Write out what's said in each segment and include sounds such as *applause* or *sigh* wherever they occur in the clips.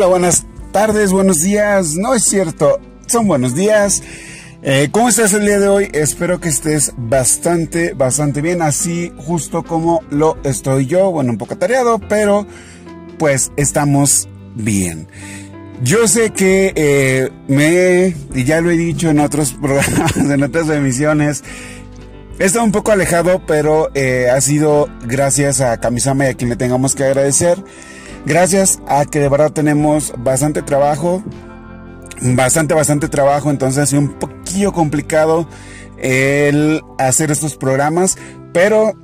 Hola, buenas tardes, buenos días. No es cierto, son buenos días. Eh, ¿Cómo estás el día de hoy? Espero que estés bastante, bastante bien, así justo como lo estoy yo. Bueno, un poco tareado, pero pues estamos bien. Yo sé que eh, me, y ya lo he dicho en otros *laughs* programas, en otras emisiones, he estado un poco alejado, pero eh, ha sido gracias a Kamisama y a quien le tengamos que agradecer. Gracias a que de verdad tenemos bastante trabajo, bastante, bastante trabajo, entonces sido un poquillo complicado el hacer estos programas, pero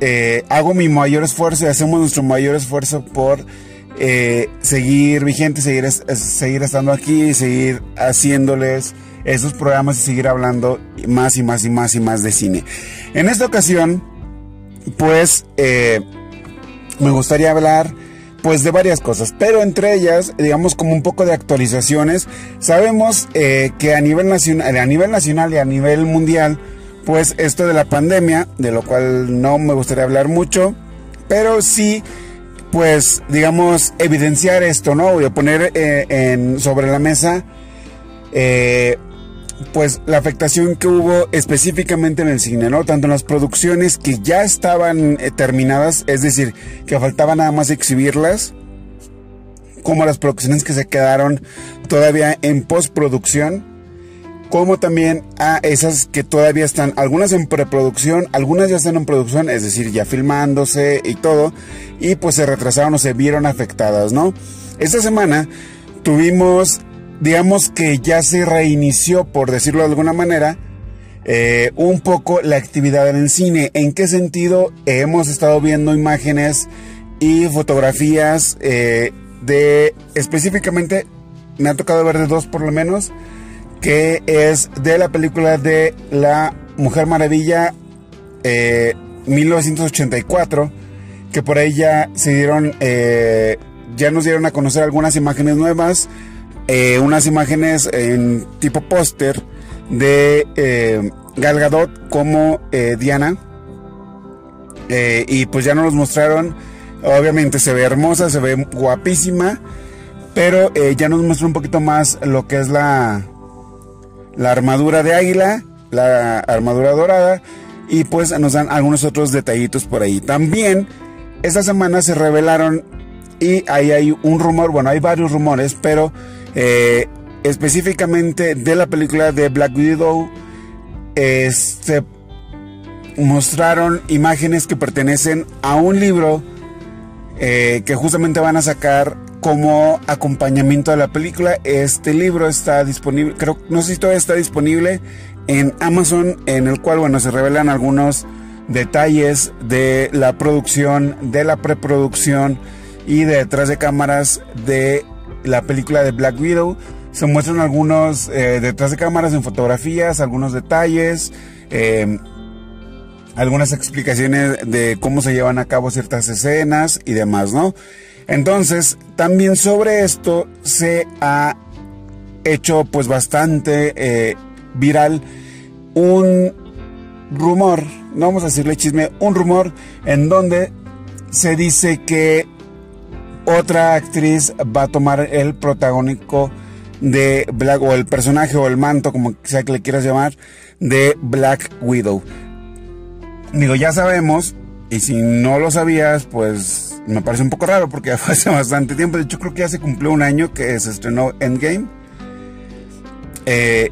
eh, hago mi mayor esfuerzo y hacemos nuestro mayor esfuerzo por eh, seguir vigente, seguir, seguir estando aquí, seguir haciéndoles esos programas y seguir hablando más y más y más y más de cine. En esta ocasión, pues, eh, me gustaría hablar pues de varias cosas, pero entre ellas, digamos como un poco de actualizaciones, sabemos eh, que a nivel nacional, a nivel nacional y a nivel mundial, pues esto de la pandemia, de lo cual no me gustaría hablar mucho, pero sí pues, digamos, evidenciar esto, ¿no? Voy a poner eh, en, sobre la mesa, eh, pues, la afectación que hubo específicamente en el cine, ¿no? Tanto en las producciones que ya estaban eh, terminadas, es decir, que faltaba nada más exhibirlas, como las producciones que se quedaron todavía en postproducción como también a esas que todavía están, algunas en preproducción, algunas ya están en producción, es decir, ya filmándose y todo, y pues se retrasaron o se vieron afectadas, ¿no? Esta semana tuvimos, digamos que ya se reinició, por decirlo de alguna manera, eh, un poco la actividad en el cine. ¿En qué sentido? hemos estado viendo imágenes y fotografías eh, de específicamente, me ha tocado ver de dos por lo menos, que es de la película de La Mujer Maravilla 1984, eh, que por ahí ya se dieron, eh, ya nos dieron a conocer algunas imágenes nuevas, eh, unas imágenes en tipo póster de Gal Gadot como Diana, y pues ya nos mostraron, obviamente se ve hermosa, se ve guapísima, pero ya nos muestra un poquito más lo que es la la armadura de águila, la armadura dorada y pues nos dan algunos otros detallitos por ahí. También esta semana se revelaron y ahí hay un rumor, bueno, hay varios rumores, pero eh, específicamente de la película de Black Widow, este, mostraron imágenes que pertenecen a un libro eh, que justamente van a sacar como acompañamiento a la película. Este libro está disponible, creo, no sé si todavía está disponible en Amazon, en el cual, bueno, se revelan algunos detalles de la producción, de la preproducción y de detrás de cámaras de la película de Black Widow. Se muestran algunos eh, detrás de cámaras en fotografías, algunos detalles, em, algunas explicaciones de cómo se llevan a cabo ciertas escenas y demás, ¿no? Entonces, también sobre esto se ha hecho pues bastante eh, viral un rumor, no vamos a decirle chisme, un rumor en donde se dice que otra actriz va a tomar el protagónico de Black o el personaje o el manto, como sea que le quieras llamar, de Black Widow. Digo, ya sabemos, y si no lo sabías, pues me parece un poco raro porque *laughs* ya fue hace bastante tiempo. De hecho, creo que ya se cumplió un año que se estrenó Endgame. Eh,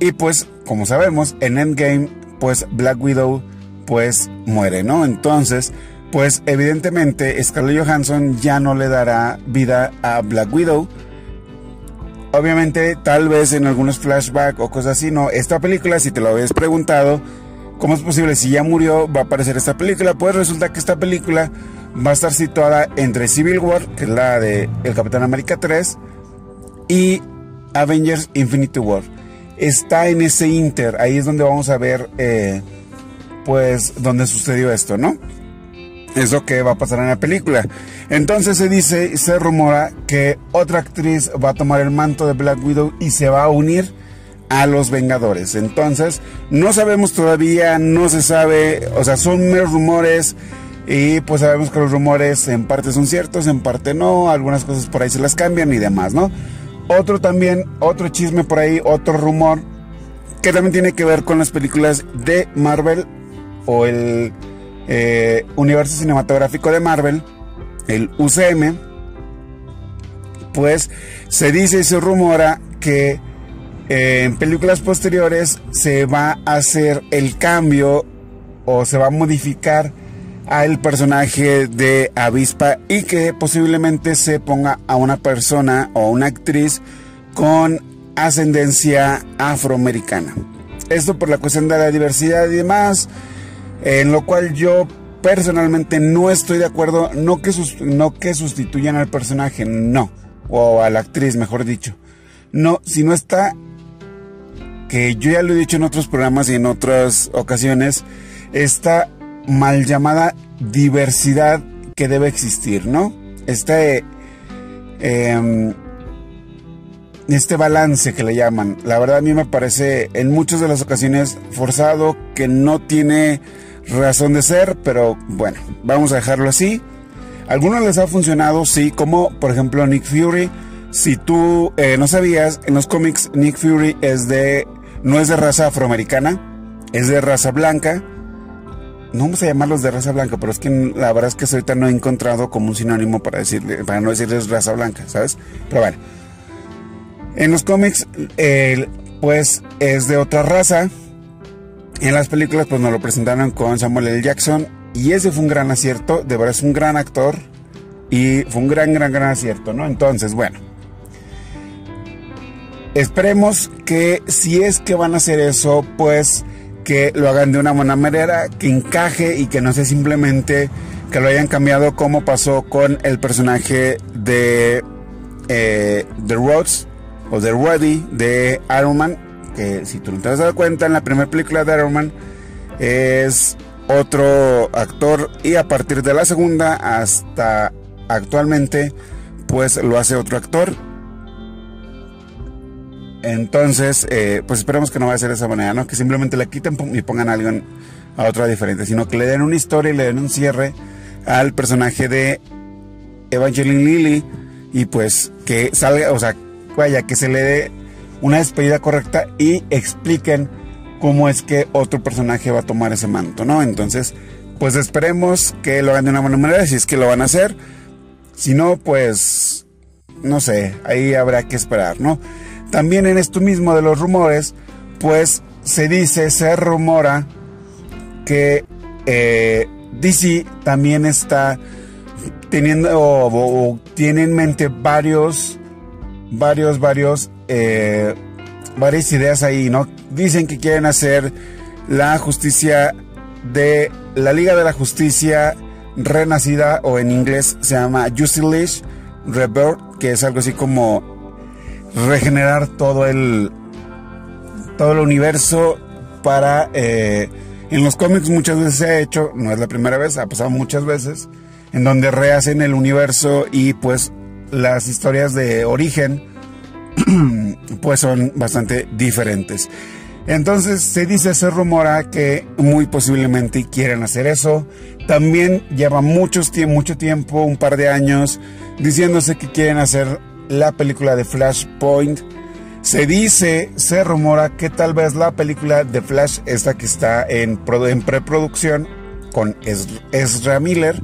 y pues, como sabemos, en Endgame, pues Black Widow, pues muere, ¿no? Entonces, pues evidentemente Scarlett Johansson ya no le dará vida a Black Widow. Obviamente, tal vez en algunos flashbacks o cosas así, no. Esta película, si te lo habías preguntado, ¿cómo es posible? Si ya murió, va a aparecer esta película. Pues resulta que esta película va a estar situada entre Civil War, que es la de El Capitán América 3, y Avengers Infinity War. Está en ese inter, ahí es donde vamos a ver, eh, pues, donde sucedió esto, ¿no? Es lo que va a pasar en la película. Entonces se dice, y se rumora que otra actriz va a tomar el manto de Black Widow y se va a unir a los Vengadores. Entonces, no sabemos todavía, no se sabe, o sea, son meros rumores Y pues sabemos que los rumores en parte son ciertos, en parte no, algunas cosas por ahí se las cambian y demás, ¿no? Otro también, otro chisme por ahí, otro rumor que también tiene que ver con las películas de Marvel o el eh, universo cinematográfico de Marvel, el UCM, pues se dice y se rumora que eh, en películas posteriores se va a hacer el cambio o se va a modificar al personaje de Avispa y que posiblemente se ponga a una persona o una actriz con ascendencia afroamericana. Esto por la cuestión de la diversidad y demás, en lo cual yo personalmente no estoy de acuerdo, no que, no que sustituyan al personaje, no, o a la actriz, mejor dicho. No, si no está, que yo ya lo he dicho en otros programas y en otras ocasiones, está mal llamada diversidad que debe existir, ¿no? Este, em, este balance que le llaman, la verdad a mí me parece en muchas de las ocasiones forzado, que no tiene razón de ser, pero bueno, vamos a dejarlo así. algunos les ha funcionado, sí, como por ejemplo Nick Fury. Si tú eh, no sabías, en los cómics Nick Fury es de, no es de raza afroamericana, es de raza blanca no vamos a llamarlos de raza blanca, pero es que la verdad es que ahorita no he encontrado como un sinónimo para decirle, para no decirles raza blanca, ¿sabes? Pero bueno. En los cómics, pues es de otra raza. En las películas, pues nos lo presentaron con Samuel L. Jackson. Y ese fue un gran acierto. De verdad es un gran actor. Y fue un gran, gran, gran acierto, ¿no? Entonces, bueno. Esperemos que si es que van a hacer eso, pues que lo hagan de una buena manera, que encaje y que no sea simplemente que lo hayan cambiado como pasó con el personaje de eh, The Rhodes o The Roddy de Iron Man, que si tú no te has dado cuenta en la primera película de Iron Man es otro actor y a partir de la segunda hasta actualmente pues lo hace otro actor entonces, eh, pues esperemos que no vaya a ser de esa manera. Que simplemente le quiten y pongan a alguien a otra diferente, sino que le den una historia y le den un cierre al personaje de Evangeline Lilly y pues que salga, o sea, vaya, que se le dé una despedida correcta y expliquen cómo es que otro personaje va a tomar ese manto, ¿no? Entonces, pues esperemos que lo hagan de una buena manera, si es que lo van a hacer. Si no, pues, no sé, ahí habrá que esperar, ¿no? También en esto mismo de los rumores, pues se dice, se rumora que eh, DC también está teniendo o, tiene en mente varios, varios, varios, eh, varias ideas ahí, ¿no? Dicen que quieren hacer la justicia de la Liga de la Justicia renacida o en inglés se llama Justice Rebirth, que es algo así como regenerar todo el todo el universo para eh, en los cómics muchas veces se ha hecho no es la primera vez ha pasado muchas veces en donde rehacen el universo y pues las historias de origen *clears throat* pues son bastante diferentes entonces se dice se rumora que muy posiblemente quieren hacer eso también lleva muchos, mucho tiempo un par de años diciéndose que quieren hacer la película de Flashpoint. Se dice, se rumora que tal vez la película de Flash, esta que está en, en preproducción con Ezra Miller,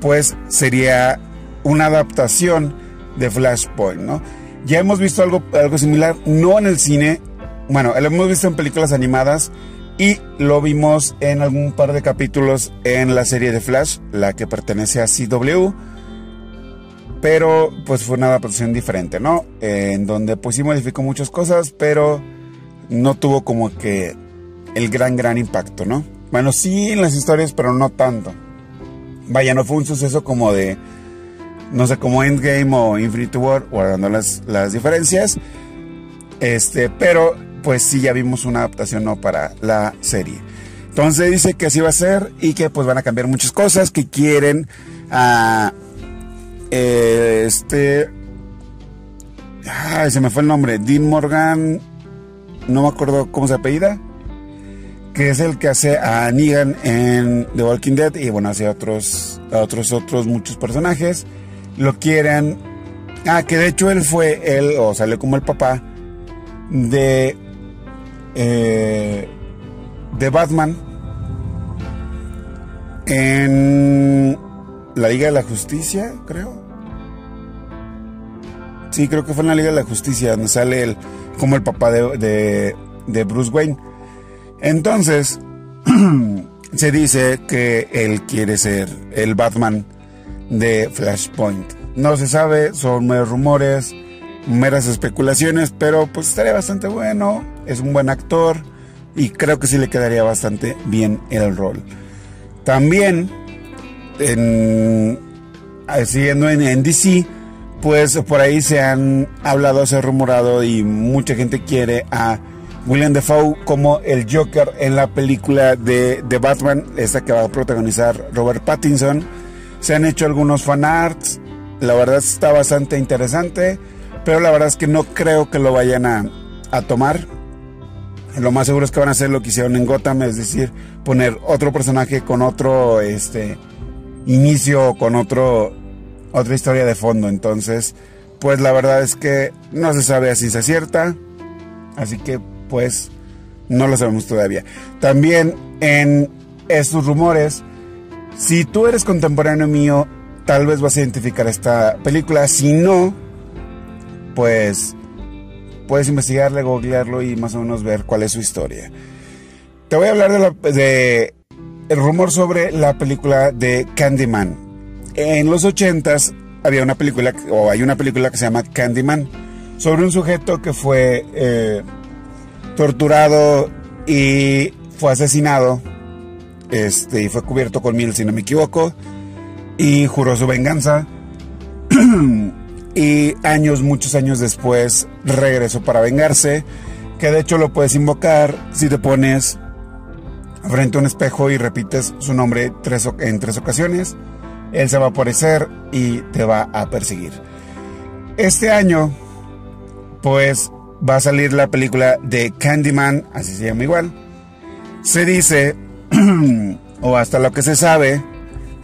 pues sería una adaptación de Flashpoint, ¿no? Ya hemos visto algo, algo similar, no en el cine, bueno, lo hemos visto en películas animadas y lo vimos en algún par de capítulos en la serie de Flash, la que pertenece a CW pero pues fue una adaptación diferente, ¿no? en donde pues sí modificó muchas cosas, pero no tuvo como que el gran, gran impacto, ¿no? Bueno, sí en las historias, pero no tanto. Vaya, no fue un suceso como de, no sé, como Endgame o Infinity War, guardando las, las diferencias. Este, pero pues sí ya vimos una adaptación, ¿no? Para la serie. Entonces dice que así va a ser y que pues van a cambiar muchas cosas, que quieren... a este. Ay, se me fue el nombre. Dean Morgan. No me acuerdo cómo se apellida. que es el que hace a Negan en The Walking Dead y bueno, hace otros, a otros, otros muchos personajes. Lo quieren. Ah, que de hecho él fue, él, o salió como el papá de. Eh, de Batman en la Liga de la Justicia, creo. Sí, creo que fue en la Liga de la Justicia, donde sale el, como el papá de, de, Bruce Wayne. Entonces, *clears throat* se dice que él quiere ser el Batman de Flashpoint. No se sabe, son meros rumores, meras especulaciones, pero pues estaría bastante bueno. Es un buen actor y creo que sí le quedaría bastante bien el rol. También, en, siguiendo en, en DC, pues por ahí se han hablado, se ha rumorado y mucha gente quiere a William Defoe como el Joker en la película de, de Batman, esta que va a protagonizar Robert Pattinson. Se han hecho algunos fanarts, la verdad está bastante interesante, pero la verdad es que no creo que lo vayan a, a tomar. Lo más seguro es que van a hacer lo que hicieron en Gotham, es decir, poner otro personaje con otro este inicio, con otro otra historia de fondo. Entonces, pues la verdad es que no se sabe a ciencia cierta. Así que, pues, no lo sabemos todavía. También en estos rumores, si tú eres contemporáneo mío, tal vez vas a identificar esta película. Si no, pues puedes investigarle, googlearlo y más o menos ver cuál es su historia. Te voy a hablar de, la, de el rumor sobre la película de Candyman. En los 80 había una película, o hay una película que se llama Candyman, sobre un sujeto que fue eh, torturado y fue asesinado, este, y fue cubierto con miel, si no me equivoco, y juró su venganza. *clears throat* y años, muchos años después, regresó para vengarse, que de hecho lo puedes invocar si te pones frente a un espejo y repites su nombre en tres ocasiones él se va a aparecer y te va a perseguir. Este año, pues va a salir la película de Candyman, así se llama igual. Se dice, *clears throat* o hasta lo que se sabe,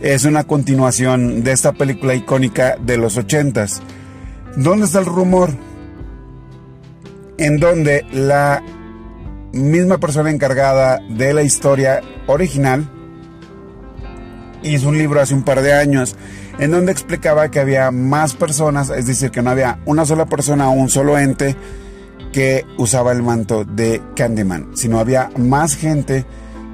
es una continuación de esta película icónica de los ochentas. ¿Dónde está el rumor? En donde la misma persona encargada de la historia original hizo un libro hace un par de años en donde explicaba que había más personas, es decir, que no había una sola persona o un solo ente que usaba el manto de Candyman, sino había más gente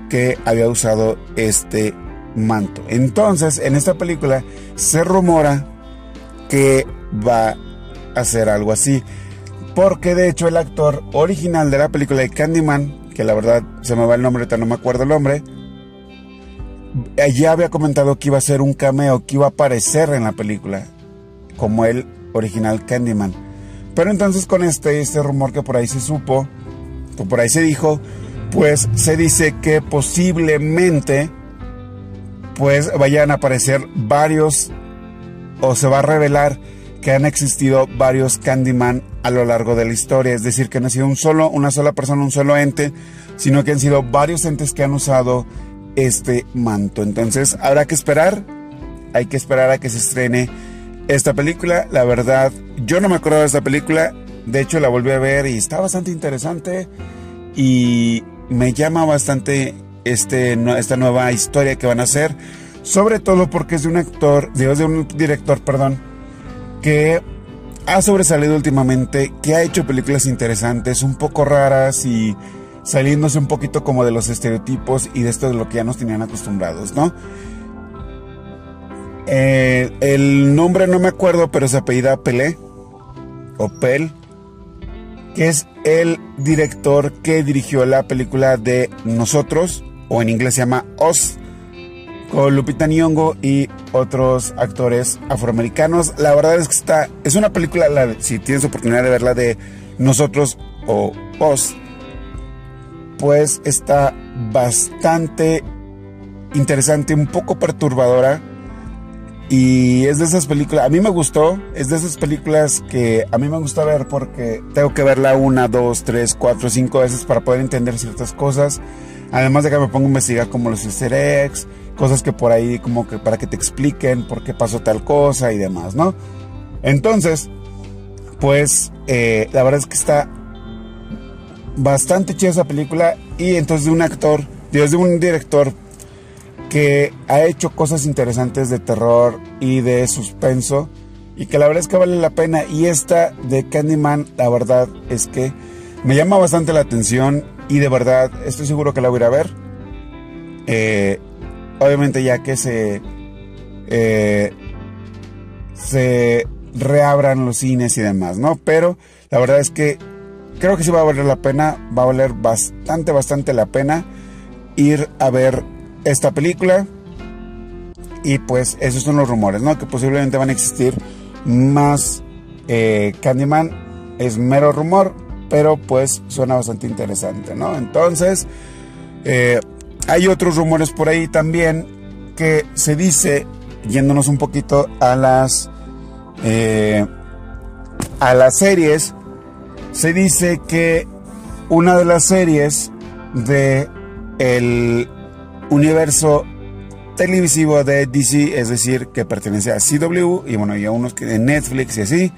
que había usado este manto. Entonces, en esta película se rumora que va a hacer algo así, porque de hecho el actor original de la película de Candyman, que la verdad se me va el nombre, no me acuerdo el nombre, ya había comentado que iba a ser un cameo, que iba a aparecer en la película, como el original Candyman. Pero entonces con este, este rumor que por ahí se supo, o por ahí se dijo, pues se dice que posiblemente pues vayan a aparecer varios o se va a revelar que han existido varios Candyman a lo largo de la historia, es decir, que no ha sido un solo, una sola persona, un solo ente, sino que han sido varios entes que han usado este manto. Entonces habrá que esperar, hay que esperar a que se estrene esta película. La verdad, yo no me acuerdo de esta película, de hecho la volví a ver y está bastante interesante y me llama bastante este, esta nueva historia que van a hacer, sobre todo porque es de un actor, de un director, perdón, que ha sobresalido últimamente, que ha hecho películas interesantes, un poco raras y saliéndose un poquito como de los estereotipos y de esto de lo que ya nos tenían acostumbrados, ¿no? Eh, el nombre no me acuerdo, pero se apellida Pelé o Pel, que es el director que dirigió la película de Nosotros, o en inglés se llama Oz, con Lupita Nyong'o y otros actores afroamericanos. La verdad es que está, es una película, si tienes oportunidad de verla de Nosotros o Oz, pues está bastante interesante, un poco perturbadora. Y es de esas películas, a mí me gustó, es de esas películas que a mí me gusta ver porque tengo que verla una, dos, tres, cuatro, cinco veces para poder entender ciertas cosas. Además de que me pongo a investigar como los easter eggs, cosas que por ahí como que para que te expliquen por qué pasó tal cosa y demás, ¿no? Entonces, pues eh, la verdad es que está bastante chida esa película y entonces de un actor, de un director que ha hecho cosas interesantes de terror y de suspenso y que la verdad es que vale la pena. Y esta de Candyman la verdad es que me llama bastante la atención y de verdad estoy seguro que la voy a ir a ver. Eh, obviamente ya que se eh, se reabran los cines y demás no pero la verdad es que creo que sí va a valer la pena, va a valer bastante, bastante la pena ir a ver esta película. Y pues esos son los rumores, ¿no? Que posiblemente van a existir más eh, Candyman. Es mero rumor, pero pues suena bastante interesante, ¿no? Entonces, eh, hay otros rumores por ahí también que se dice, yéndonos un poquito a las, eh, a las series, se dice que una de las series de el universo televisivo de DC, es decir, que pertenece a CW y bueno, y a unos que de Netflix y así,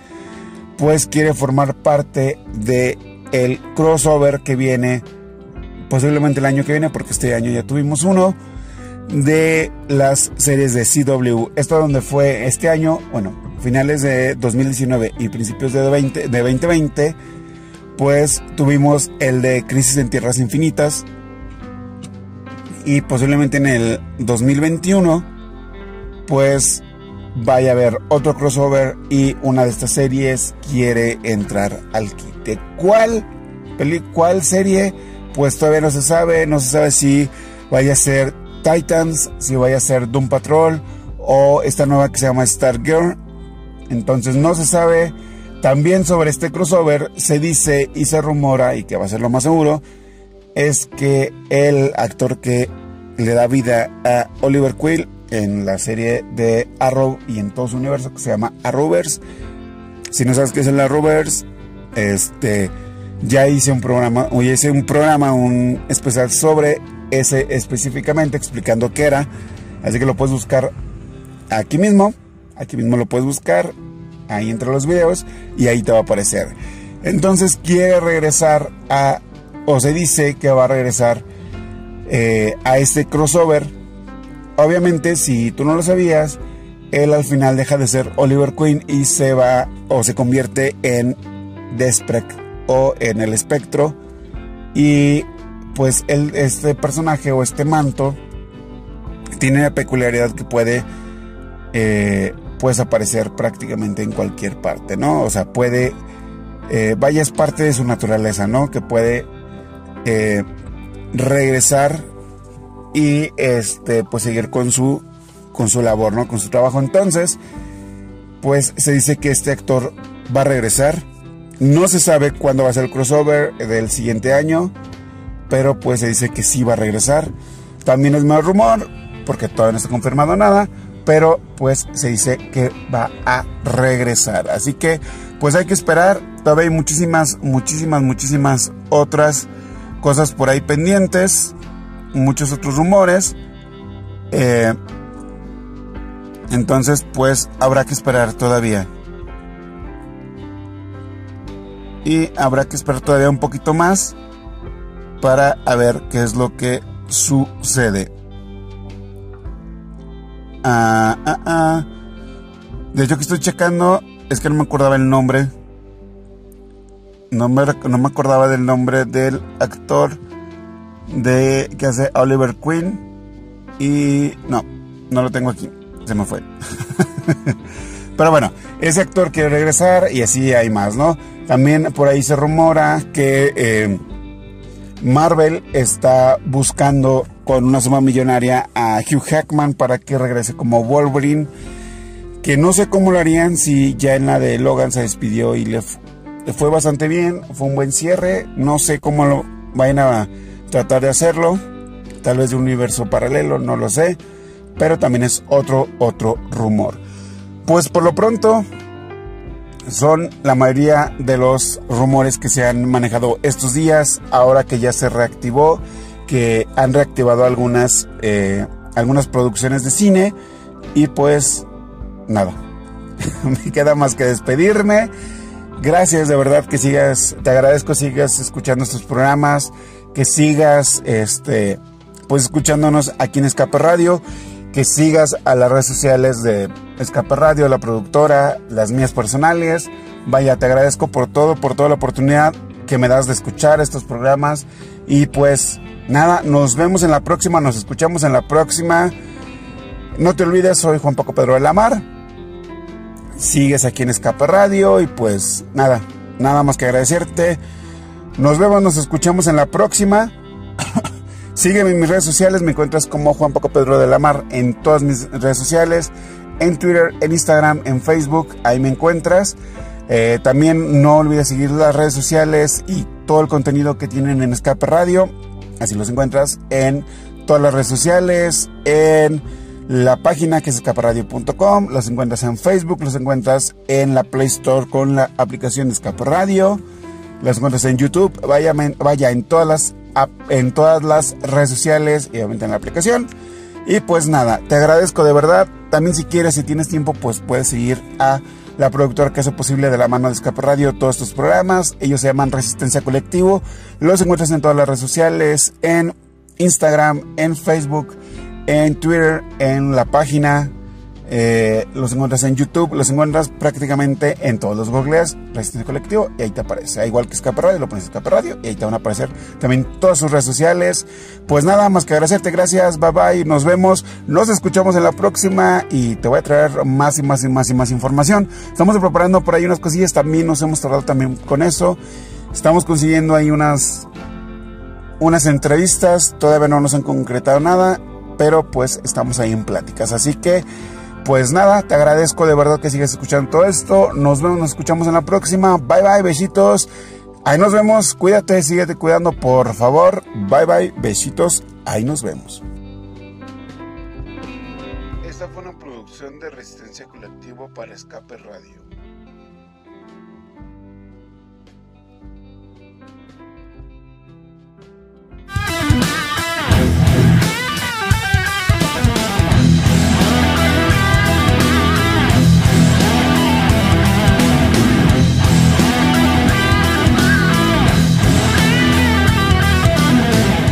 pues quiere formar parte de el crossover que viene posiblemente el año que viene, porque este año ya tuvimos uno de las series de CW. Esto donde fue este año, bueno, finales de 2019 y principios de, 20, de 2020 pues tuvimos el de Crisis en Tierras Infinitas y posiblemente en el 2021 pues vaya a haber otro crossover y una de estas series quiere entrar al quite. ¿Cuál, ¿Cuál serie? Pues todavía no se sabe, no se sabe si vaya a ser Titans, si vaya a ser Doom Patrol o esta nueva que se llama Stargirl. Entonces no se sabe también sobre este crossover se dice y se rumora, y que va a ser lo más seguro, es que el actor que le da vida a Oliver Quill en la serie de Arrow y en todo su universo que se llama Arrowverse. Si no sabes qué es el Arrowverse, este ya hice un programa, hice un programa, un especial sobre ese específicamente explicando qué era. Así que lo puedes buscar aquí mismo. Aquí mismo lo puedes buscar ahí entre los videos y ahí te va a aparecer. Entonces quiere regresar a, o se dice que va a regresar eh, a este crossover. Obviamente, si tú no lo sabías, él al final deja de ser Oliver Queen y se va o se convierte en Desprec o en el espectro. Y pues este personaje o este manto tiene la peculiaridad que puede eh, puedes aparecer prácticamente en cualquier parte, ¿no? O sea, puede, eh, vaya, es parte de su naturaleza, ¿no? Que puede eh, regresar y este, pues seguir con su, con su labor, ¿no? Con su trabajo. Entonces, pues se dice que este actor va a regresar. No se sabe cuándo va a ser el crossover del siguiente año, pero pues se dice que sí va a regresar. También es más rumor, porque todavía no está confirmado nada pero pues se dice que va a regresar. Así que pues hay que esperar. Todavía hay muchísimas, muchísimas, muchísimas otras cosas por ahí pendientes, muchos otros rumores. Eh, entonces pues habrá que esperar todavía. Y habrá que esperar todavía un poquito más para ver qué es lo que sucede. Ah, ah, ah. De hecho, que estoy checando, es que no me acordaba el nombre. No me, no me acordaba del nombre del actor de que hace Oliver Queen. Y no, no lo tengo aquí. Se me fue. *laughs* Pero bueno, ese actor quiere regresar y así hay más, ¿no? También por ahí se rumora que eh, Marvel está buscando con una suma millonaria a Hugh Hackman para que regrese como Wolverine. Que no sé cómo lo harían si ya en la de Logan se despidió y le, fue bastante bien, fue un buen cierre. No sé cómo lo vayan a tratar de hacerlo. Tal vez de un universo paralelo, no lo sé. Pero también es otro, otro rumor. Pues por lo pronto, son la mayoría de los rumores que se han manejado estos días, ahora que ya se reactivó que han reactivado algunas, eh, algunas producciones de cine y pues nada, *laughs* me queda más que despedirme. Gracias de verdad que sigas, te agradezco sigas escuchando estos programas, que sigas este pues escuchándonos aquí en Escape Radio, que sigas a las redes sociales de Escape Radio, la productora, las mías personales. Vaya, te agradezco por todo, por toda la oportunidad que me das de escuchar estos programas y pues nada, nos vemos en la próxima, nos escuchamos en la próxima. No te olvides, soy Juan Paco Pedro de la Mar. Sigues aquí en Escape Radio y pues nada, nada más que agradecerte. Nos vemos, nos escuchamos en la próxima. *coughs* Sígueme en mis redes sociales, me encuentras como Juan Paco Pedro de la Mar en todas mis redes sociales, en Twitter, en Instagram, en Facebook, ahí me encuentras. Eh, también no olvides seguir las redes sociales y todo el contenido que tienen en Escape Radio. Así los encuentras en todas las redes sociales, en la página que es escaparadio.com, los encuentras en Facebook, los encuentras en la Play Store con la aplicación de Escape Radio, los encuentras en YouTube, vaya, vaya en todas las en todas las redes sociales y obviamente en la aplicación. Y pues nada, te agradezco de verdad. También si quieres, si tienes tiempo, pues puedes seguir a la productora que hace posible de la mano de Escape Radio todos estos programas. Ellos se llaman Resistencia Colectivo. Los encuentras en todas las redes sociales, en Instagram, en Facebook, en Twitter, en la página. Eh, los encuentras en YouTube, los encuentras prácticamente en todos los googles, Resistencia Colectivo, y ahí te aparece. Igual que Escape Radio, lo pones Escape Radio, y ahí te van a aparecer también todas sus redes sociales. Pues nada más que agradecerte, gracias, bye bye, nos vemos, nos escuchamos en la próxima, y te voy a traer más y más y más y más información. Estamos preparando por ahí unas cosillas, también nos hemos tardado también con eso. Estamos consiguiendo ahí unas, unas entrevistas, todavía no nos han concretado nada, pero pues estamos ahí en pláticas. Así que pues nada, te agradezco de verdad que sigas escuchando todo esto. Nos vemos, nos escuchamos en la próxima. Bye bye, besitos. Ahí nos vemos. Cuídate, síguete cuidando, por favor. Bye bye, besitos. Ahí nos vemos. Esta fue una producción de Resistencia Colectivo para Escape Radio.